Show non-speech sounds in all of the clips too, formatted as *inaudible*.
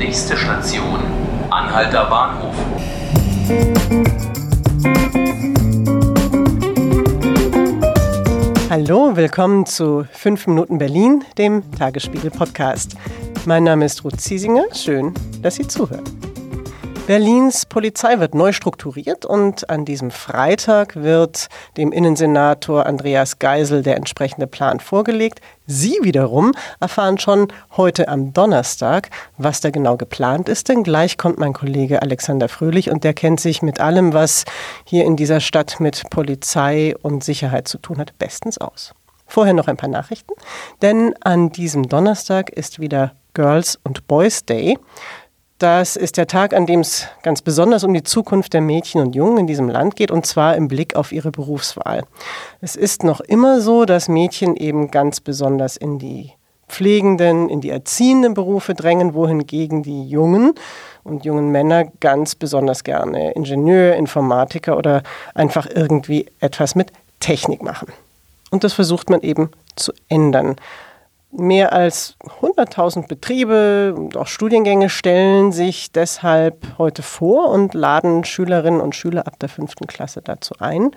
Nächste Station, Anhalter Bahnhof. Hallo, willkommen zu 5 Minuten Berlin, dem Tagesspiegel-Podcast. Mein Name ist Ruth Ziesinger. Schön, dass Sie zuhören. Berlins Polizei wird neu strukturiert und an diesem Freitag wird dem Innensenator Andreas Geisel der entsprechende Plan vorgelegt. Sie wiederum erfahren schon heute am Donnerstag, was da genau geplant ist, denn gleich kommt mein Kollege Alexander Fröhlich und der kennt sich mit allem, was hier in dieser Stadt mit Polizei und Sicherheit zu tun hat, bestens aus. Vorher noch ein paar Nachrichten, denn an diesem Donnerstag ist wieder Girls und Boys Day. Das ist der Tag, an dem es ganz besonders um die Zukunft der Mädchen und Jungen in diesem Land geht, und zwar im Blick auf ihre Berufswahl. Es ist noch immer so, dass Mädchen eben ganz besonders in die pflegenden, in die erziehenden Berufe drängen, wohingegen die Jungen und jungen Männer ganz besonders gerne Ingenieur, Informatiker oder einfach irgendwie etwas mit Technik machen. Und das versucht man eben zu ändern. Mehr als 100.000 Betriebe und auch Studiengänge stellen sich deshalb heute vor und laden Schülerinnen und Schüler ab der fünften Klasse dazu ein,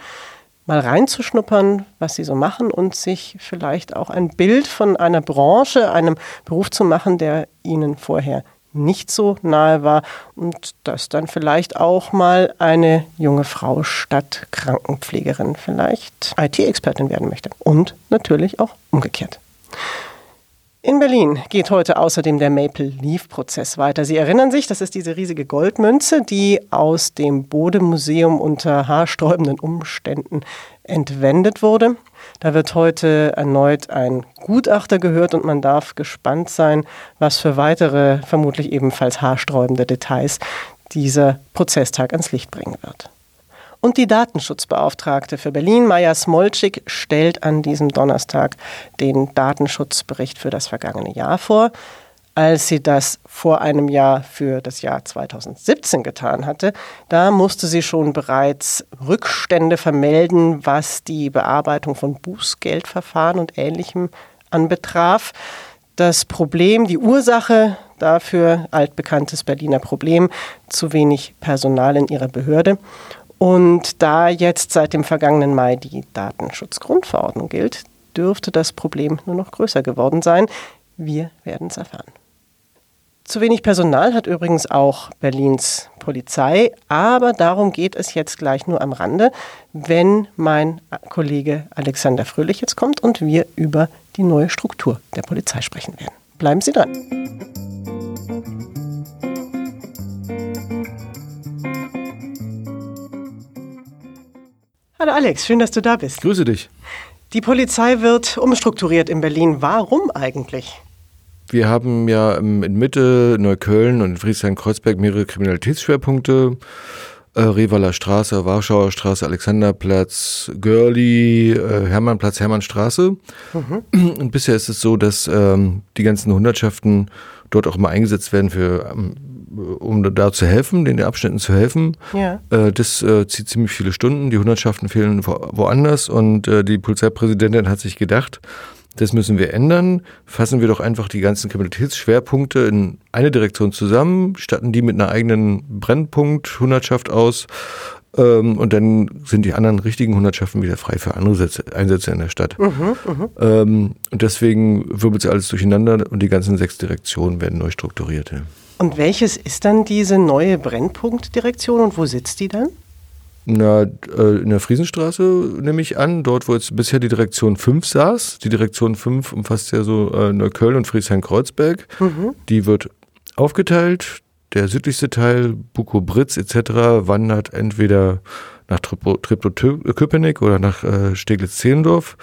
mal reinzuschnuppern, was sie so machen und sich vielleicht auch ein Bild von einer Branche, einem Beruf zu machen, der ihnen vorher nicht so nahe war und dass dann vielleicht auch mal eine junge Frau statt Krankenpflegerin vielleicht IT-Expertin werden möchte. Und natürlich auch umgekehrt. In Berlin geht heute außerdem der Maple Leaf Prozess weiter. Sie erinnern sich, das ist diese riesige Goldmünze, die aus dem Bode-Museum unter haarsträubenden Umständen entwendet wurde. Da wird heute erneut ein Gutachter gehört und man darf gespannt sein, was für weitere, vermutlich ebenfalls haarsträubende Details dieser Prozesstag ans Licht bringen wird. Und die Datenschutzbeauftragte für Berlin, Maja Smolczyk, stellt an diesem Donnerstag den Datenschutzbericht für das vergangene Jahr vor. Als sie das vor einem Jahr für das Jahr 2017 getan hatte, da musste sie schon bereits Rückstände vermelden, was die Bearbeitung von Bußgeldverfahren und Ähnlichem anbetraf. Das Problem, die Ursache dafür, altbekanntes Berliner Problem, zu wenig Personal in ihrer Behörde. Und da jetzt seit dem vergangenen Mai die Datenschutzgrundverordnung gilt, dürfte das Problem nur noch größer geworden sein. Wir werden es erfahren. Zu wenig Personal hat übrigens auch Berlins Polizei, aber darum geht es jetzt gleich nur am Rande, wenn mein Kollege Alexander Fröhlich jetzt kommt und wir über die neue Struktur der Polizei sprechen werden. Bleiben Sie dran. Hallo Alex, schön, dass du da bist. Grüße dich. Die Polizei wird umstrukturiert in Berlin. Warum eigentlich? Wir haben ja in Mitte, Neukölln und Friedrichshain-Kreuzberg mehrere Kriminalitätsschwerpunkte. Äh, Revaler Straße, Warschauer Straße, Alexanderplatz, Görli, äh, Hermannplatz, Hermannstraße. Mhm. Und bisher ist es so, dass ähm, die ganzen Hundertschaften dort auch immer eingesetzt werden für ähm, um da zu helfen, den Abschnitten zu helfen. Ja. Äh, das äh, zieht ziemlich viele Stunden. Die Hundertschaften fehlen wo, woanders und äh, die Polizeipräsidentin hat sich gedacht, das müssen wir ändern. Fassen wir doch einfach die ganzen Kriminalitätsschwerpunkte in eine Direktion zusammen, statten die mit einer eigenen Brennpunkt Hundertschaft aus. Ähm, und dann sind die anderen richtigen Hundertschaften wieder frei für andere Sätze, Einsätze in der Stadt. Mhm, mh. ähm, und deswegen wirbelt sie alles durcheinander und die ganzen sechs Direktionen werden neu strukturiert. Ja. Und welches ist dann diese neue Brennpunktdirektion und wo sitzt die dann? Na, äh, in der Friesenstraße nehme ich an, dort wo jetzt bisher die Direktion 5 saß. Die Direktion 5 umfasst ja so äh, Neukölln und Friedrichshain-Kreuzberg. Mhm. Die wird aufgeteilt. Der südlichste Teil, Buko-Britz etc., wandert entweder nach Treptow-Köpenick oder nach äh, Steglitz-Zehlendorf.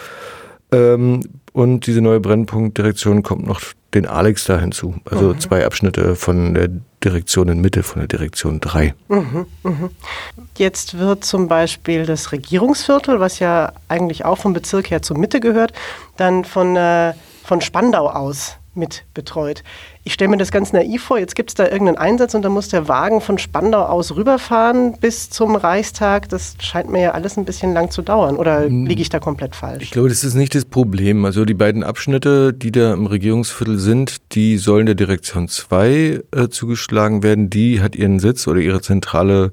Ähm, und diese neue Brennpunktdirektion kommt noch den Alex da hinzu. Also mhm. zwei Abschnitte von der Direktion in Mitte, von der Direktion 3. Mhm, mhm. Jetzt wird zum Beispiel das Regierungsviertel, was ja eigentlich auch vom Bezirk her zur Mitte gehört, dann von, äh, von Spandau aus mit betreut. Ich stelle mir das ganz naiv vor, jetzt gibt es da irgendeinen Einsatz und dann muss der Wagen von Spandau aus rüberfahren bis zum Reichstag. Das scheint mir ja alles ein bisschen lang zu dauern. Oder hm. liege ich da komplett falsch? Ich glaube, das ist nicht das Problem. Also die beiden Abschnitte, die da im Regierungsviertel sind, die sollen der Direktion 2 äh, zugeschlagen werden. Die hat ihren Sitz oder ihre Zentrale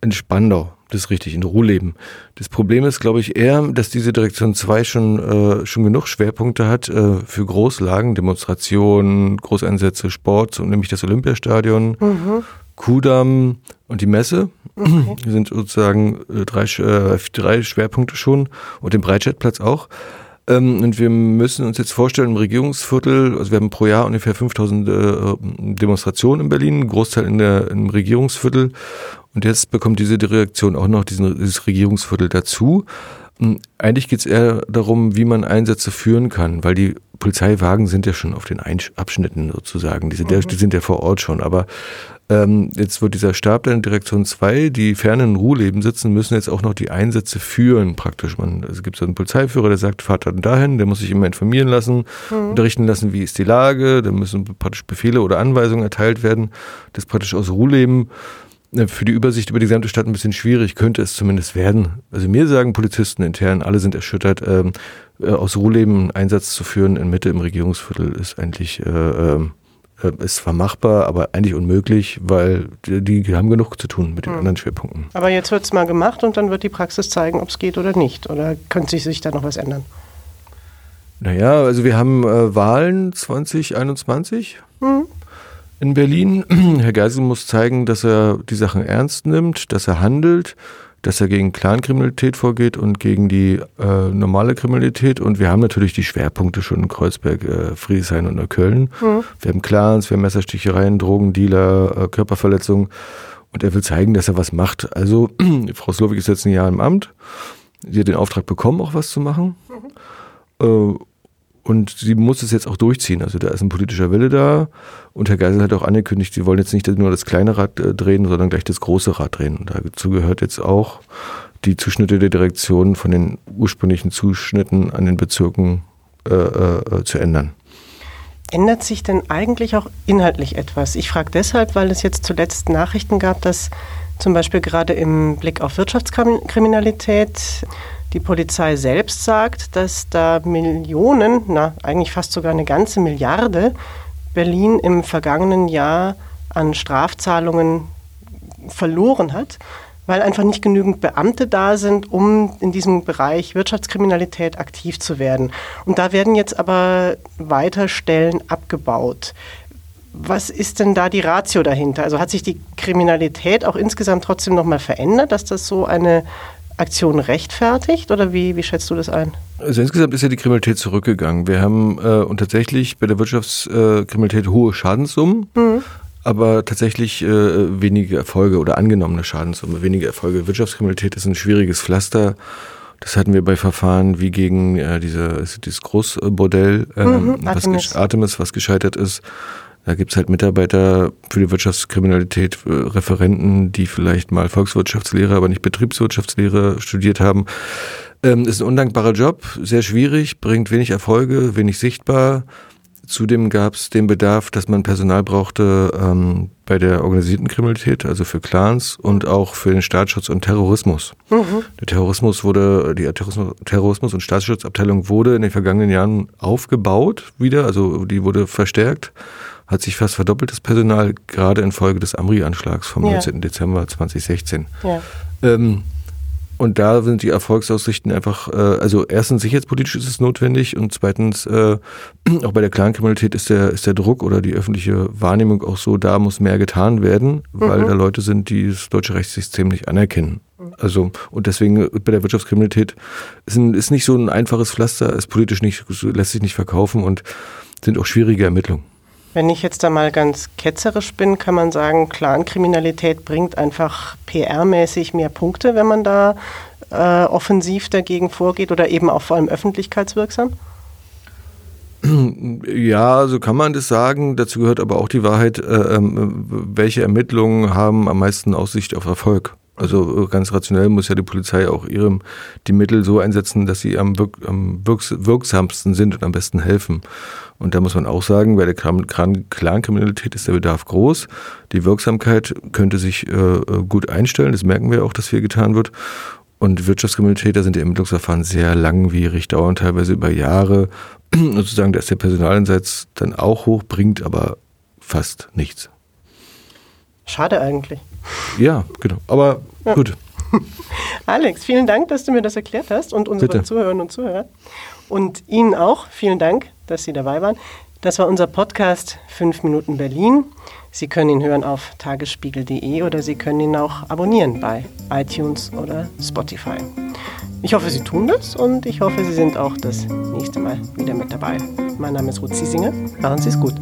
in Spandau. Das ist richtig, in Ruhleben. Das Problem ist, glaube ich, eher, dass diese Direktion 2 schon, äh, schon genug Schwerpunkte hat äh, für Großlagen, Demonstrationen, Großeinsätze, Sport, so, nämlich das Olympiastadion, mhm. Kudamm und die Messe. Okay. Sind sozusagen äh, drei, äh, drei Schwerpunkte schon und den Breitscheidplatz auch. Ähm, und wir müssen uns jetzt vorstellen, im Regierungsviertel, also wir haben pro Jahr ungefähr 5000 äh, Demonstrationen in Berlin, Großteil in der, im Regierungsviertel. Und jetzt bekommt diese Direktion auch noch diesen, dieses Regierungsviertel dazu. Hm, eigentlich geht es eher darum, wie man Einsätze führen kann, weil die Polizeiwagen sind ja schon auf den Abschnitten sozusagen, die sind, mhm. ja, die sind ja vor Ort schon. Aber ähm, jetzt wird dieser Stab der Direktion 2, die fernen Ruhleben sitzen, müssen jetzt auch noch die Einsätze führen praktisch. Man, es gibt so einen Polizeiführer, der sagt, fahrt dann dahin, der muss sich immer informieren lassen, mhm. unterrichten lassen, wie ist die Lage, da müssen praktisch Befehle oder Anweisungen erteilt werden, das praktisch aus Ruhleben für die Übersicht über die gesamte Stadt ein bisschen schwierig, könnte es zumindest werden. Also mir sagen Polizisten intern, alle sind erschüttert, ähm, äh, aus Ruhleben einen Einsatz zu führen in Mitte im Regierungsviertel ist eigentlich äh, äh, ist zwar machbar, aber eigentlich unmöglich, weil die, die haben genug zu tun mit den mhm. anderen Schwerpunkten. Aber jetzt wird es mal gemacht und dann wird die Praxis zeigen, ob es geht oder nicht. Oder könnte sich da noch was ändern? Naja, also wir haben äh, Wahlen 2021. Mhm in Berlin. *clears throat* Herr Geisel muss zeigen, dass er die Sachen ernst nimmt, dass er handelt, dass er gegen Clankriminalität vorgeht und gegen die äh, normale Kriminalität. Und wir haben natürlich die Schwerpunkte schon in Kreuzberg, äh, Friedrichshain und Neukölln. Mhm. Wir haben Clans, wir haben Messerstichereien, Drogendealer, äh, Körperverletzungen. Und er will zeigen, dass er was macht. Also, *clears throat* Frau Slowik ist jetzt ein Jahr im Amt. Sie hat den Auftrag bekommen, auch was zu machen. Mhm. Äh, und sie muss es jetzt auch durchziehen. Also da ist ein politischer Wille da. Und Herr Geisel hat auch angekündigt, sie wollen jetzt nicht nur das kleine Rad äh, drehen, sondern gleich das große Rad drehen. Und dazu gehört jetzt auch die Zuschnitte der Direktion von den ursprünglichen Zuschnitten an den Bezirken äh, äh, zu ändern. Ändert sich denn eigentlich auch inhaltlich etwas? Ich frage deshalb, weil es jetzt zuletzt Nachrichten gab, dass zum Beispiel gerade im Blick auf Wirtschaftskriminalität die Polizei selbst sagt, dass da Millionen, na eigentlich fast sogar eine ganze Milliarde, Berlin im vergangenen Jahr an Strafzahlungen verloren hat, weil einfach nicht genügend Beamte da sind, um in diesem Bereich Wirtschaftskriminalität aktiv zu werden. Und da werden jetzt aber weiter Stellen abgebaut. Was ist denn da die Ratio dahinter? Also hat sich die Kriminalität auch insgesamt trotzdem nochmal verändert, dass das so eine Aktion rechtfertigt oder wie, wie schätzt du das ein? Also insgesamt ist ja die Kriminalität zurückgegangen. Wir haben äh, und tatsächlich bei der Wirtschaftskriminalität hohe Schadenssummen. Mhm. Aber tatsächlich äh, wenige Erfolge oder angenommene Schadenssumme, wenige Erfolge. Wirtschaftskriminalität ist ein schwieriges Pflaster. Das hatten wir bei Verfahren wie gegen äh, diese, dieses Großbordell, äh, mhm, was Artemis, was gescheitert ist. Da gibt's halt Mitarbeiter für die Wirtschaftskriminalität, äh, Referenten, die vielleicht mal Volkswirtschaftslehre, aber nicht Betriebswirtschaftslehre studiert haben. Ähm, ist ein undankbarer Job, sehr schwierig, bringt wenig Erfolge, wenig sichtbar. Zudem gab es den Bedarf, dass man Personal brauchte ähm, bei der organisierten Kriminalität, also für Clans und auch für den Staatsschutz und Terrorismus. Mhm. Der Terrorismus wurde, die Terrorismus und Staatsschutzabteilung wurde in den vergangenen Jahren aufgebaut wieder, also die wurde verstärkt hat sich fast verdoppelt das Personal, gerade infolge des Amri-Anschlags vom ja. 19. Dezember 2016. Ja. Ähm, und da sind die Erfolgsaussichten einfach, äh, also erstens sicherheitspolitisch ist es notwendig und zweitens äh, *clears throat* auch bei der Clankriminalität ist der, ist der Druck oder die öffentliche Wahrnehmung auch so, da muss mehr getan werden, weil mhm. da Leute sind, die das deutsche Rechtssystem nicht anerkennen. Also, und deswegen bei der Wirtschaftskriminalität ist, ein, ist nicht so ein einfaches Pflaster, ist politisch nicht, lässt sich nicht verkaufen und sind auch schwierige Ermittlungen. Wenn ich jetzt da mal ganz ketzerisch bin, kann man sagen, Clankriminalität bringt einfach PR-mäßig mehr Punkte, wenn man da äh, offensiv dagegen vorgeht oder eben auch vor allem öffentlichkeitswirksam? Ja, so kann man das sagen. Dazu gehört aber auch die Wahrheit, äh, äh, welche Ermittlungen haben am meisten Aussicht auf Erfolg. Also äh, ganz rationell muss ja die Polizei auch ihrem die Mittel so einsetzen, dass sie am, wirk, am wirks, wirksamsten sind und am besten helfen. Und da muss man auch sagen, bei der Clankriminalität ist der Bedarf groß. Die Wirksamkeit könnte sich äh, äh, gut einstellen. Das merken wir auch, dass viel getan wird. Und Wirtschaftskriminalität, da sind die Ermittlungsverfahren sehr langwierig, dauern teilweise über Jahre. *clears throat* Sozusagen, da ist der Personaleinsatz dann auch hoch, bringt aber fast nichts. Schade eigentlich. Ja, genau. Aber ja. gut. *laughs* Alex, vielen Dank, dass du mir das erklärt hast und unsere Zuhörerinnen und Zuhörer. Und Ihnen auch vielen Dank, dass Sie dabei waren. Das war unser Podcast 5 Minuten Berlin. Sie können ihn hören auf tagesspiegel.de oder Sie können ihn auch abonnieren bei iTunes oder Spotify. Ich hoffe, Sie tun das und ich hoffe, Sie sind auch das nächste Mal wieder mit dabei. Mein Name ist Ruth Ziesinger. Machen Sie es gut.